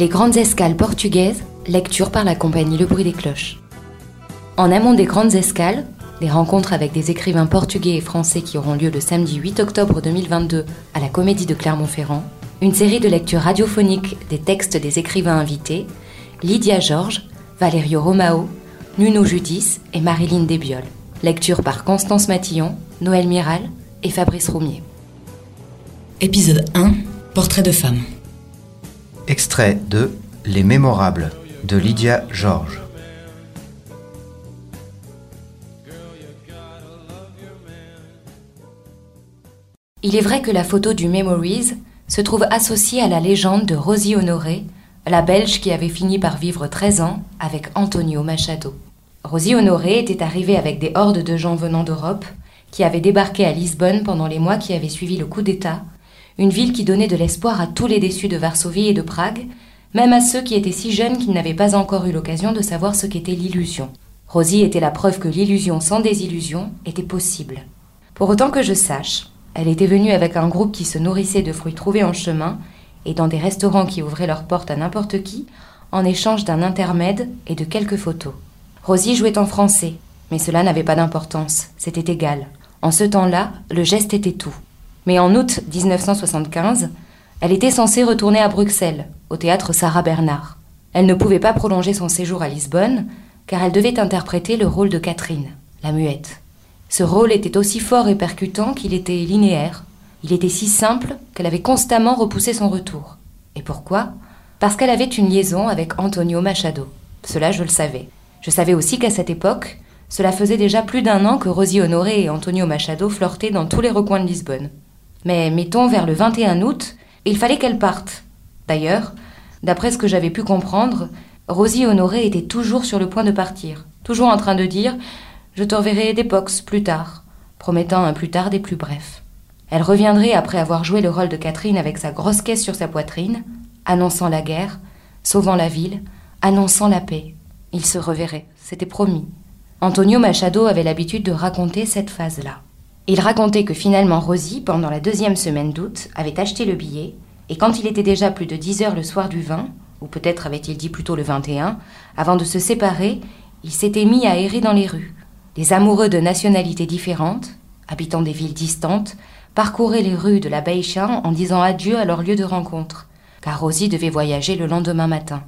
Les grandes escales portugaises, lecture par la compagnie Le Bruit des Cloches. En amont des grandes escales, des rencontres avec des écrivains portugais et français qui auront lieu le samedi 8 octobre 2022 à la Comédie de Clermont-Ferrand, une série de lectures radiophoniques des textes des écrivains invités, Lydia Georges, Valerio Romao, Nuno Judis et Marilyn Desbioles. Lecture par Constance Matillon, Noël Miral et Fabrice Roumier. Épisode 1 Portrait de femme. Extrait de Les Mémorables de Lydia Georges. Il est vrai que la photo du Memories se trouve associée à la légende de Rosie Honoré, la Belge qui avait fini par vivre 13 ans avec Antonio Machado. Rosie Honoré était arrivée avec des hordes de gens venant d'Europe qui avaient débarqué à Lisbonne pendant les mois qui avaient suivi le coup d'État, une ville qui donnait de l'espoir à tous les déçus de Varsovie et de Prague, même à ceux qui étaient si jeunes qu'ils n'avaient pas encore eu l'occasion de savoir ce qu'était l'illusion. Rosie était la preuve que l'illusion sans désillusion était possible. Pour autant que je sache, elle était venue avec un groupe qui se nourrissait de fruits trouvés en chemin et dans des restaurants qui ouvraient leurs portes à n'importe qui, en échange d'un intermède et de quelques photos. Rosie jouait en français, mais cela n'avait pas d'importance, c'était égal. En ce temps-là, le geste était tout. Mais en août 1975, elle était censée retourner à Bruxelles, au théâtre Sarah Bernard. Elle ne pouvait pas prolonger son séjour à Lisbonne, car elle devait interpréter le rôle de Catherine, la muette. Ce rôle était aussi fort et percutant qu'il était linéaire. Il était si simple qu'elle avait constamment repoussé son retour. Et pourquoi? Parce qu'elle avait une liaison avec Antonio Machado. Cela, je le savais. Je savais aussi qu'à cette époque, cela faisait déjà plus d'un an que Rosie Honoré et Antonio Machado flirtaient dans tous les recoins de Lisbonne. Mais mettons vers le 21 août, il fallait qu'elle parte. D'ailleurs, d'après ce que j'avais pu comprendre, Rosie Honoré était toujours sur le point de partir, toujours en train de dire Je te reverrai d'époques plus tard, promettant un plus tard des plus brefs. Elle reviendrait après avoir joué le rôle de Catherine avec sa grosse caisse sur sa poitrine, annonçant la guerre, sauvant la ville, annonçant la paix. Ils se reverraient, c'était promis. Antonio Machado avait l'habitude de raconter cette phase-là. Il racontait que finalement Rosie, pendant la deuxième semaine d'août, avait acheté le billet, et quand il était déjà plus de 10 heures le soir du 20, ou peut-être avait-il dit plutôt le 21, avant de se séparer, il s'était mis à errer dans les rues. Des amoureux de nationalités différentes, habitant des villes distantes, parcouraient les rues de la Baïcha en disant adieu à leur lieu de rencontre, car Rosie devait voyager le lendemain matin.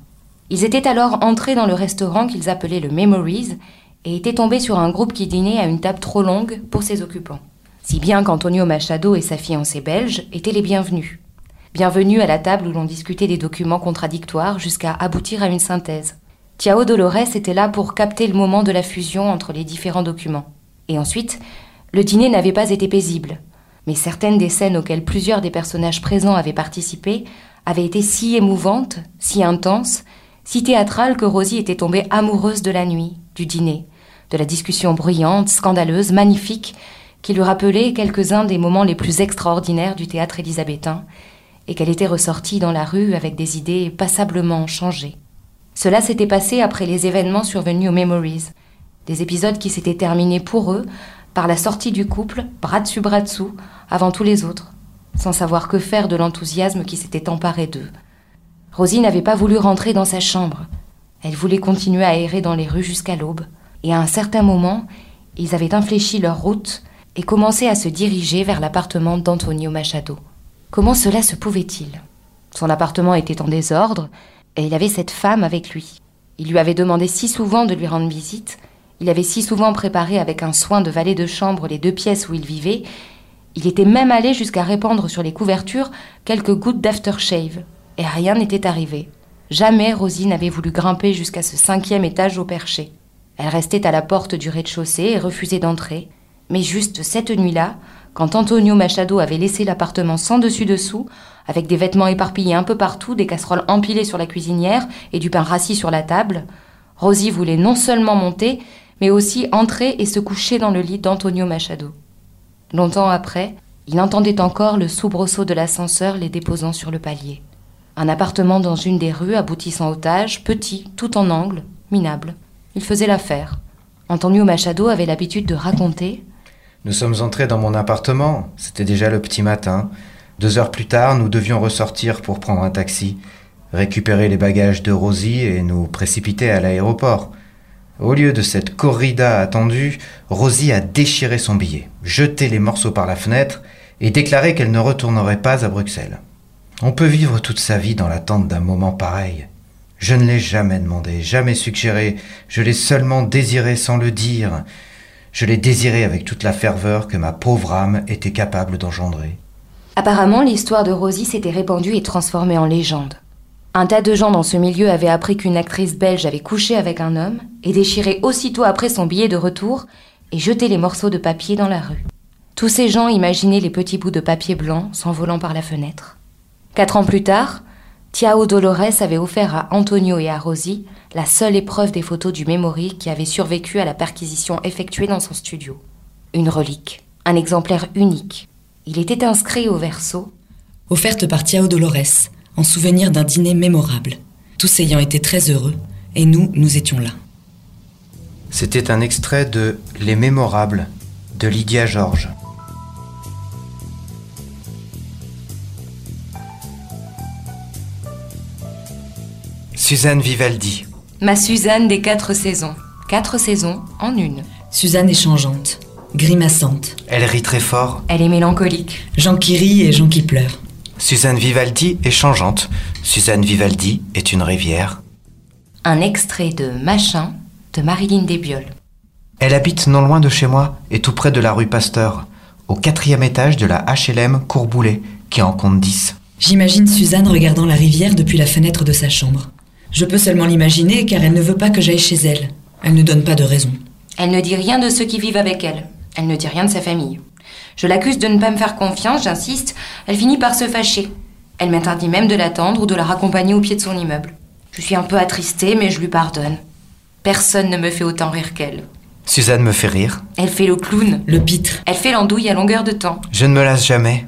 Ils étaient alors entrés dans le restaurant qu'ils appelaient le Memories et étaient tombés sur un groupe qui dînait à une table trop longue pour ses occupants. Si bien qu'Antonio Machado et sa fiancée belge étaient les bienvenus. Bienvenus à la table où l'on discutait des documents contradictoires jusqu'à aboutir à une synthèse. Tiao Dolores était là pour capter le moment de la fusion entre les différents documents. Et ensuite, le dîner n'avait pas été paisible, mais certaines des scènes auxquelles plusieurs des personnages présents avaient participé avaient été si émouvantes, si intenses, si théâtrales que Rosie était tombée amoureuse de la nuit, du dîner, de la discussion bruyante, scandaleuse, magnifique, qui lui rappelait quelques-uns des moments les plus extraordinaires du théâtre élisabétain, et qu'elle était ressortie dans la rue avec des idées passablement changées. Cela s'était passé après les événements survenus aux Memories, des épisodes qui s'étaient terminés pour eux par la sortie du couple, bras dessus bras dessous, avant tous les autres, sans savoir que faire de l'enthousiasme qui s'était emparé d'eux. Rosie n'avait pas voulu rentrer dans sa chambre. Elle voulait continuer à errer dans les rues jusqu'à l'aube. Et à un certain moment, ils avaient infléchi leur route et commencé à se diriger vers l'appartement d'Antonio Machado. Comment cela se pouvait-il? Son appartement était en désordre et il avait cette femme avec lui. Il lui avait demandé si souvent de lui rendre visite, il avait si souvent préparé avec un soin de valet de chambre les deux pièces où il vivait, il était même allé jusqu'à répandre sur les couvertures quelques gouttes d'aftershave, et rien n'était arrivé. Jamais Rosie n'avait voulu grimper jusqu'à ce cinquième étage au perché. Elle restait à la porte du rez-de-chaussée et refusait d'entrer. Mais juste cette nuit-là, quand Antonio Machado avait laissé l'appartement sans dessus-dessous, avec des vêtements éparpillés un peu partout, des casseroles empilées sur la cuisinière et du pain rassis sur la table, Rosie voulait non seulement monter, mais aussi entrer et se coucher dans le lit d'Antonio Machado. Longtemps après, il entendait encore le soubresaut de l'ascenseur les déposant sur le palier. Un appartement dans une des rues aboutissant au Tage, petit, tout en angle, minable. Il faisait l'affaire. Antonio Machado avait l'habitude de raconter Nous sommes entrés dans mon appartement. C'était déjà le petit matin. Deux heures plus tard, nous devions ressortir pour prendre un taxi, récupérer les bagages de Rosie et nous précipiter à l'aéroport. Au lieu de cette corrida attendue, Rosie a déchiré son billet, jeté les morceaux par la fenêtre et déclaré qu'elle ne retournerait pas à Bruxelles. On peut vivre toute sa vie dans l'attente d'un moment pareil. Je ne l'ai jamais demandé, jamais suggéré, je l'ai seulement désiré sans le dire. Je l'ai désiré avec toute la ferveur que ma pauvre âme était capable d'engendrer. Apparemment, l'histoire de Rosie s'était répandue et transformée en légende. Un tas de gens dans ce milieu avaient appris qu'une actrice belge avait couché avec un homme et déchiré aussitôt après son billet de retour et jeté les morceaux de papier dans la rue. Tous ces gens imaginaient les petits bouts de papier blanc s'envolant par la fenêtre. Quatre ans plus tard, Tiao Dolores avait offert à Antonio et à Rosie la seule épreuve des photos du Memory qui avait survécu à la perquisition effectuée dans son studio. Une relique, un exemplaire unique. Il était inscrit au verso Offerte par Tiao Dolores, en souvenir d'un dîner mémorable, tous ayant été très heureux, et nous, nous étions là. C'était un extrait de Les Mémorables de Lydia Georges. Suzanne Vivaldi. Ma Suzanne des quatre saisons. Quatre saisons en une. Suzanne est changeante, grimaçante, Elle rit très fort. Elle est mélancolique. Jean qui rit et Jean qui pleure. Suzanne Vivaldi est changeante. Suzanne Vivaldi est une rivière. Un extrait de Machin de Marilyn Desbioles. Elle habite non loin de chez moi et tout près de la rue Pasteur, au quatrième étage de la HLM Courboulet, qui en compte 10. J'imagine Suzanne regardant la rivière depuis la fenêtre de sa chambre. Je peux seulement l'imaginer car elle ne veut pas que j'aille chez elle. Elle ne donne pas de raison. Elle ne dit rien de ceux qui vivent avec elle. Elle ne dit rien de sa famille. Je l'accuse de ne pas me faire confiance, j'insiste. Elle finit par se fâcher. Elle m'interdit même de l'attendre ou de la raccompagner au pied de son immeuble. Je suis un peu attristée, mais je lui pardonne. Personne ne me fait autant rire qu'elle. Suzanne me fait rire. Elle fait le clown. Le pitre. Elle fait l'andouille à longueur de temps. Je ne me lasse jamais.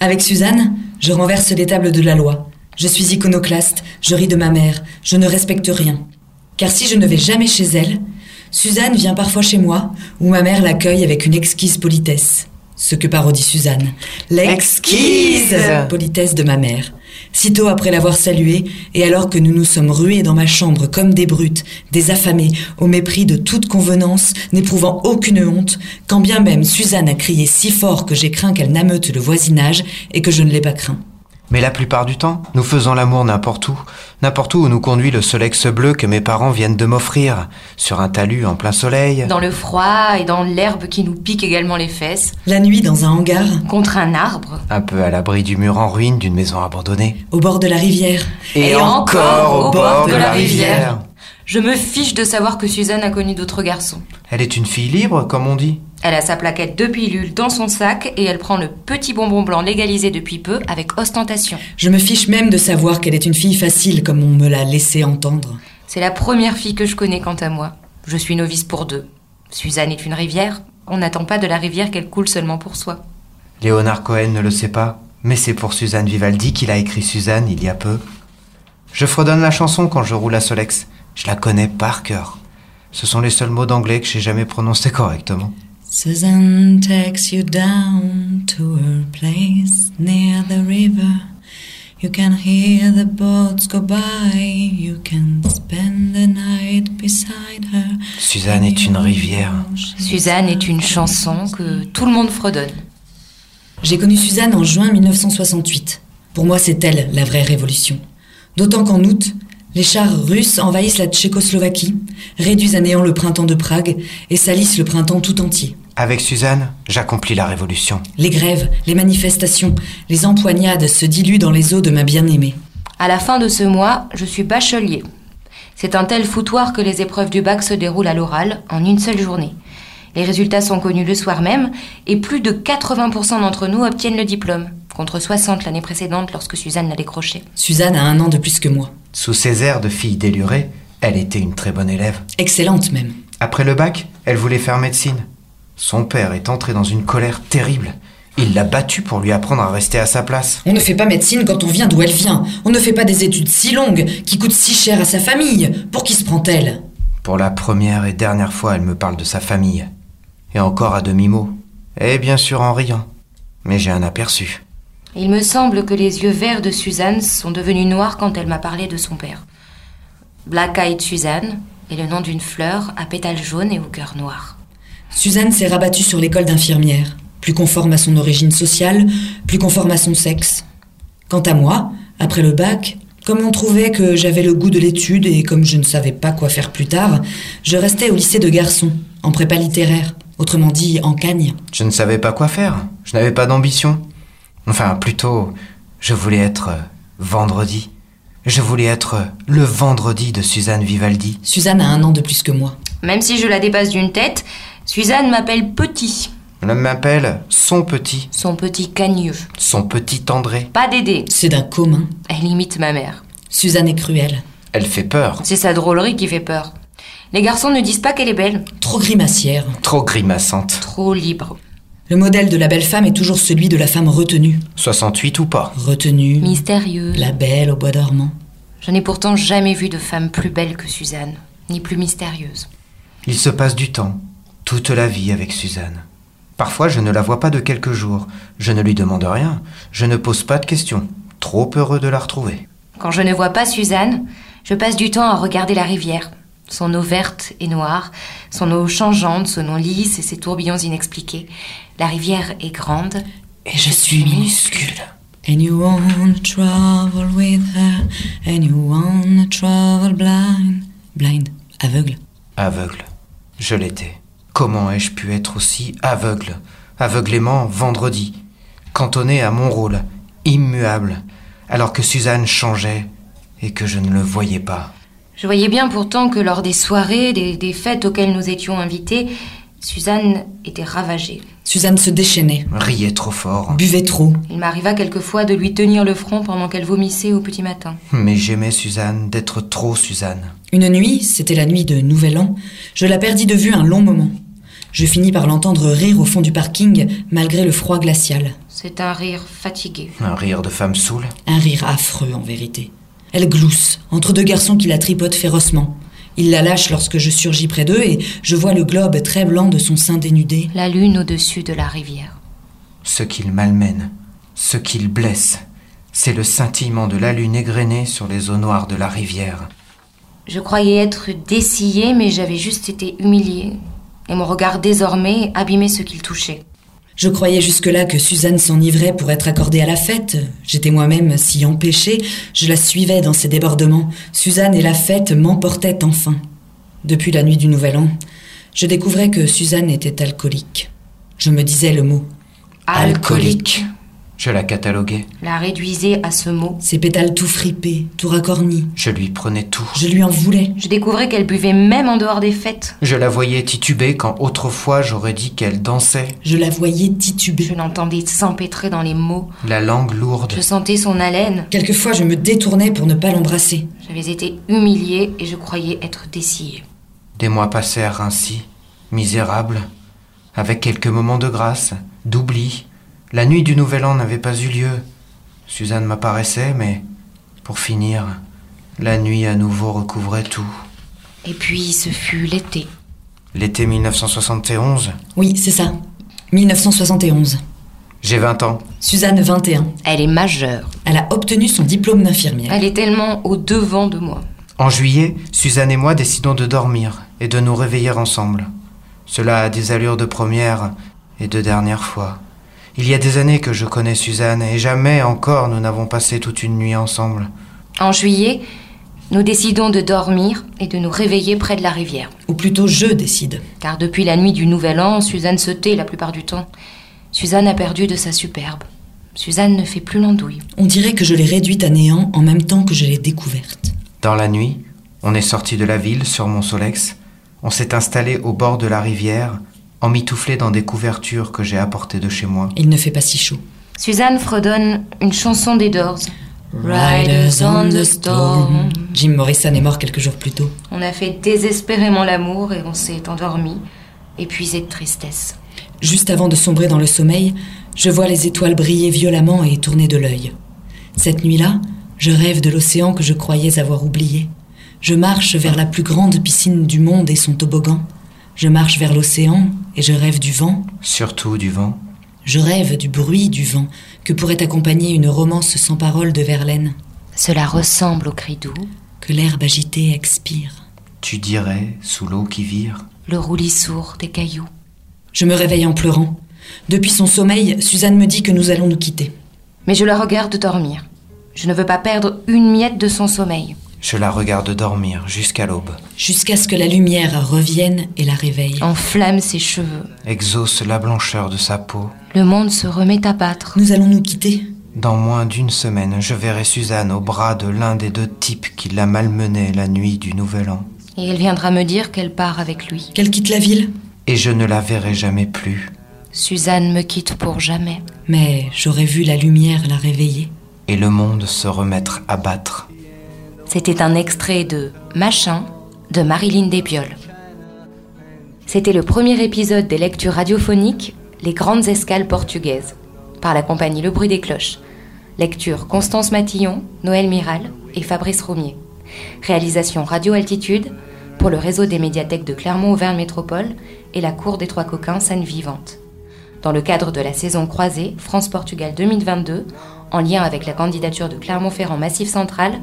Avec Suzanne, je renverse les tables de la loi. Je suis iconoclaste, je ris de ma mère, je ne respecte rien. Car si je ne vais jamais chez elle, Suzanne vient parfois chez moi, où ma mère l'accueille avec une exquise politesse. Ce que parodie Suzanne. L'exquise politesse de ma mère. Sitôt après l'avoir saluée, et alors que nous nous sommes rués dans ma chambre comme des brutes, des affamés, au mépris de toute convenance, n'éprouvant aucune honte, quand bien même Suzanne a crié si fort que j'ai craint qu'elle n'ameute le voisinage et que je ne l'ai pas craint. Mais la plupart du temps, nous faisons l'amour n'importe où, n'importe où où nous conduit le Solex bleu que mes parents viennent de m'offrir, sur un talus en plein soleil. Dans le froid et dans l'herbe qui nous pique également les fesses. La nuit, dans un hangar, Contre un arbre. Un peu à l'abri du mur en ruine d'une maison abandonnée. au bord de la rivière. Et encore au bord de la rivière. Je me fiche de savoir que Suzanne a connu d'autres garçons. Elle est une fille libre, comme on dit. Elle a sa plaquette de pilules dans son sac et elle prend le petit bonbon blanc légalisé depuis peu avec ostentation. Je me fiche même de savoir qu'elle est une fille facile comme on me l'a laissé entendre. C'est la première fille que je connais quant à moi. Je suis novice pour deux. Suzanne est une rivière. On n'attend pas de la rivière qu'elle coule seulement pour soi. Léonard Cohen ne le sait pas, mais c'est pour Suzanne Vivaldi qu'il a écrit Suzanne il y a peu. Je fredonne la chanson quand je roule à Solex. Je la connais par cœur. Ce sont les seuls mots d'anglais que j'ai jamais prononcés correctement. Suzanne takes you down to her place near the river. You can hear the boats go by. You can spend the night beside her. Suzanne est une rivière. Suzanne est une chanson que tout le monde fredonne. J'ai connu Suzanne en juin 1968. Pour moi, c'est elle la vraie révolution. D'autant qu'en août, Les chars russes envahissent la Tchécoslovaquie, réduisent à néant le printemps de Prague et salissent le printemps tout entier. Avec Suzanne, j'accomplis la révolution. Les grèves, les manifestations, les empoignades se diluent dans les eaux de ma bien-aimée. À la fin de ce mois, je suis bachelier. C'est un tel foutoir que les épreuves du bac se déroulent à l'oral en une seule journée. Les résultats sont connus le soir même et plus de 80% d'entre nous obtiennent le diplôme, contre 60 l'année précédente lorsque Suzanne l'a décroché. Suzanne a un an de plus que moi. Sous ses airs de fille délurée, elle était une très bonne élève. Excellente même. Après le bac, elle voulait faire médecine. Son père est entré dans une colère terrible. Il l'a battue pour lui apprendre à rester à sa place. On ne fait pas médecine quand on vient d'où elle vient. On ne fait pas des études si longues, qui coûtent si cher à sa famille. Pour qui se prend-elle? Pour la première et dernière fois, elle me parle de sa famille. Et encore à demi-mot. Et bien sûr en riant. Mais j'ai un aperçu. Il me semble que les yeux verts de Suzanne sont devenus noirs quand elle m'a parlé de son père. Black Eyed Suzanne est le nom d'une fleur à pétales jaunes et au cœur noir. Suzanne s'est rabattue sur l'école d'infirmière, plus conforme à son origine sociale, plus conforme à son sexe. Quant à moi, après le bac, comme on trouvait que j'avais le goût de l'étude et comme je ne savais pas quoi faire plus tard, je restais au lycée de garçons, en prépa littéraire, autrement dit en cagne. Je ne savais pas quoi faire. Je n'avais pas d'ambition. Enfin, plutôt, je voulais être euh, vendredi. Je voulais être euh, le vendredi de Suzanne Vivaldi. Suzanne a un an de plus que moi. Même si je la dépasse d'une tête, Suzanne m'appelle Petit, Elle m'appelle son petit, son petit cagneux. son petit André. Pas d'aider. C'est d'un commun. Elle imite ma mère. Suzanne est cruelle, Elle fait peur, C'est sa drôlerie qui fait peur. Les garçons ne disent pas qu'elle est belle, trop grimacière. trop grimaçante. trop libre, Le modèle de la belle femme est toujours celui de la femme retenue. 68 ou pas. Retenue, mystérieuse. la belle au bois dormant. Je n'ai pourtant jamais vu de femme plus belle que Suzanne, ni plus mystérieuse. Il se passe du temps, toute la vie avec Suzanne. Parfois, je ne la vois pas de quelques jours. Je ne lui demande rien. Je ne pose pas de questions. Trop heureux de la retrouver. Quand je ne vois pas Suzanne, je passe du temps à regarder la rivière. Son eau verte et noire, son eau changeante, son eau lisse et ses tourbillons inexpliqués. La rivière est grande. Et je suis minuscule. And you wanna travel with her, and you wanna travel blind. Blind, aveugle. Aveugle. Je l'étais. Comment ai-je pu être aussi aveugle Aveuglément vendredi. Cantonné à mon rôle, immuable, alors que Suzanne changeait et que je ne le voyais pas? Je voyais bien pourtant que lors des soirées, des, des fêtes auxquelles nous étions invités, Suzanne était ravagée. Suzanne se déchaînait, Riait trop fort. buvait trop. Il m'arriva quelquefois de lui tenir le front pendant qu'elle vomissait au petit matin. Mais j'aimais Suzanne d'être trop Suzanne. Une nuit, c'était la nuit de Nouvel An, je la perdis de vue un long moment. Je finis par l'entendre rire au fond du parking, malgré le froid glacial. C'est un rire fatigué. Un rire de femme saoule. Un rire affreux, en vérité. Elle glousse, entre deux garçons qui la tripotent férocement. Il la lâche lorsque je surgis près d'eux et je vois le globe très blanc de son sein dénudé. La lune au-dessus de la rivière. Ce qu'il malmène, ce qu'il blesse, c'est le scintillement de la lune égrenée sur les eaux noires de la rivière. Je croyais être dessillée, mais j'avais juste été humiliée. Et mon regard désormais abîmait ce qu'il touchait. Je croyais jusque-là que Suzanne s'enivrait pour être accordée à la fête. J'étais moi-même si empêchée, je la suivais dans ses débordements. Suzanne et la fête m'emportaient enfin. Depuis la nuit du Nouvel An, je découvrais que Suzanne était alcoolique. Je me disais le mot. Alcoolique. Je la cataloguais, La réduisait à ce mot. Ses pétales tout fripés, tout racornis. je lui prenais tout. Je lui en voulais. Je découvrais qu'elle buvait même en dehors des fêtes. Je la voyais tituber quand autrefois j'aurais dit qu'elle dansait, Je la voyais tituber. Je l'entendais s'empêtrer dans les mots. la langue lourde. Je sentais son haleine. Quelquefois, je me détournais pour ne pas l'embrasser. J'avais été humiliée et je croyais être dessillée. Des mois passèrent ainsi, misérables, avec quelques moments de grâce, d'oubli. La nuit du Nouvel An n'avait pas eu lieu. Suzanne m'apparaissait, mais, pour finir, la nuit à nouveau recouvrait tout. Et puis ce fut l'été. L'été 1971, Oui, c'est ça. 1971. j'ai 20 ans. Suzanne, 21. Elle est majeure. Elle a obtenu son diplôme d'infirmière. Elle est tellement au devant de moi. En juillet, Suzanne et moi décidons de dormir et de nous réveiller ensemble. Cela a des allures de première et de dernière fois. Il y a des années que je connais Suzanne et jamais encore nous n'avons passé toute une nuit ensemble. En juillet, Nous décidons de dormir et de nous réveiller près de la rivière. Ou plutôt je décide. Car depuis la nuit du Nouvel An, Suzanne se tait la plupart du temps. Suzanne a perdu de sa superbe. Suzanne ne fait plus l'andouille. On dirait que je l'ai réduite à néant en même temps que je l'ai découverte. Dans la nuit, on est sorti de la ville sur mon Solex. On s'est installé au bord de la rivière, emmitouflé dans des couvertures que j'ai apportées de chez moi. Il ne fait pas si chaud. Suzanne fredonne une chanson des Doors. Riders on the storm. Jim Morrison est mort quelques jours plus tôt. On a fait désespérément l'amour et on s'est endormi, épuisé de tristesse. Juste avant de sombrer dans le sommeil, je vois les étoiles briller violemment et tourner de l'œil. Cette nuit-là, je rêve de l'océan que je croyais avoir oublié. Je marche vers la plus grande piscine du monde et son toboggan. Je marche vers l'océan et je rêve du vent. Surtout du vent. Je rêve du bruit du vent que pourrait accompagner une romance sans parole de Verlaine. Cela ressemble au cri doux, Que l'herbe agitée expire. Tu dirais, sous l'eau qui vire. le roulis sourd des cailloux. Je me réveille en pleurant. Depuis son sommeil, Suzanne me dit que nous allons nous quitter. Mais je la regarde dormir. Je ne veux pas perdre une miette de son sommeil. Je la regarde dormir jusqu'à l'aube. Jusqu'à ce que la lumière revienne et la réveille. Enflamme ses cheveux. Exauce la blancheur de sa peau. Le monde se remet à battre. Nous allons nous quitter. Dans moins d'une semaine, je verrai Suzanne au bras de l'un des deux types qui l'a malmenée la nuit du Nouvel An. Et elle viendra me dire qu'elle part avec lui. Qu'elle quitte la ville. Et je ne la verrai jamais plus. Suzanne me quitte pour jamais. Mais j'aurais vu la lumière la réveiller. Et le monde se remettre à battre. C'était un extrait de Machin de Marilyn Desbioles. C'était le premier épisode des lectures radiophoniques Les grandes escales portugaises par la compagnie Le Bruit des Cloches. Lecture Constance Matillon, Noël Miral et Fabrice Roumier. Réalisation Radio Altitude pour le réseau des médiathèques de Clermont-Auvergne Métropole et la Cour des Trois Coquins Scène Vivante. Dans le cadre de la saison croisée France-Portugal 2022, en lien avec la candidature de Clermont-Ferrand Massif Central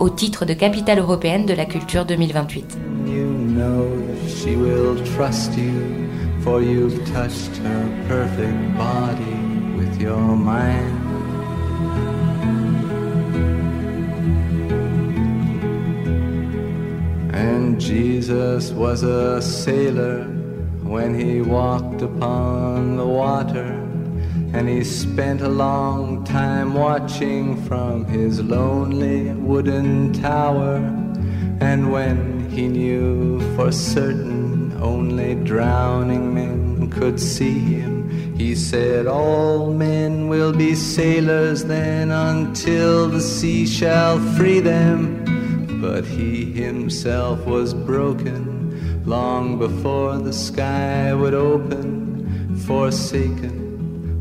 au titre de capitale européenne de la culture 2028. You know she will trust you, for you've touched her perfect body with your mind. And Jesus was a sailor when he walked upon the water. And he spent a long time watching from his lonely wooden tower. And when he knew for certain only drowning men could see him, he said, All men will be sailors then until the sea shall free them. But he himself was broken long before the sky would open, forsaken,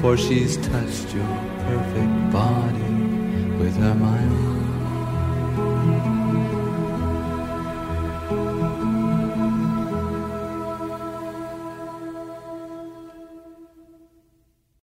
for she's touched your perfect body with her mind.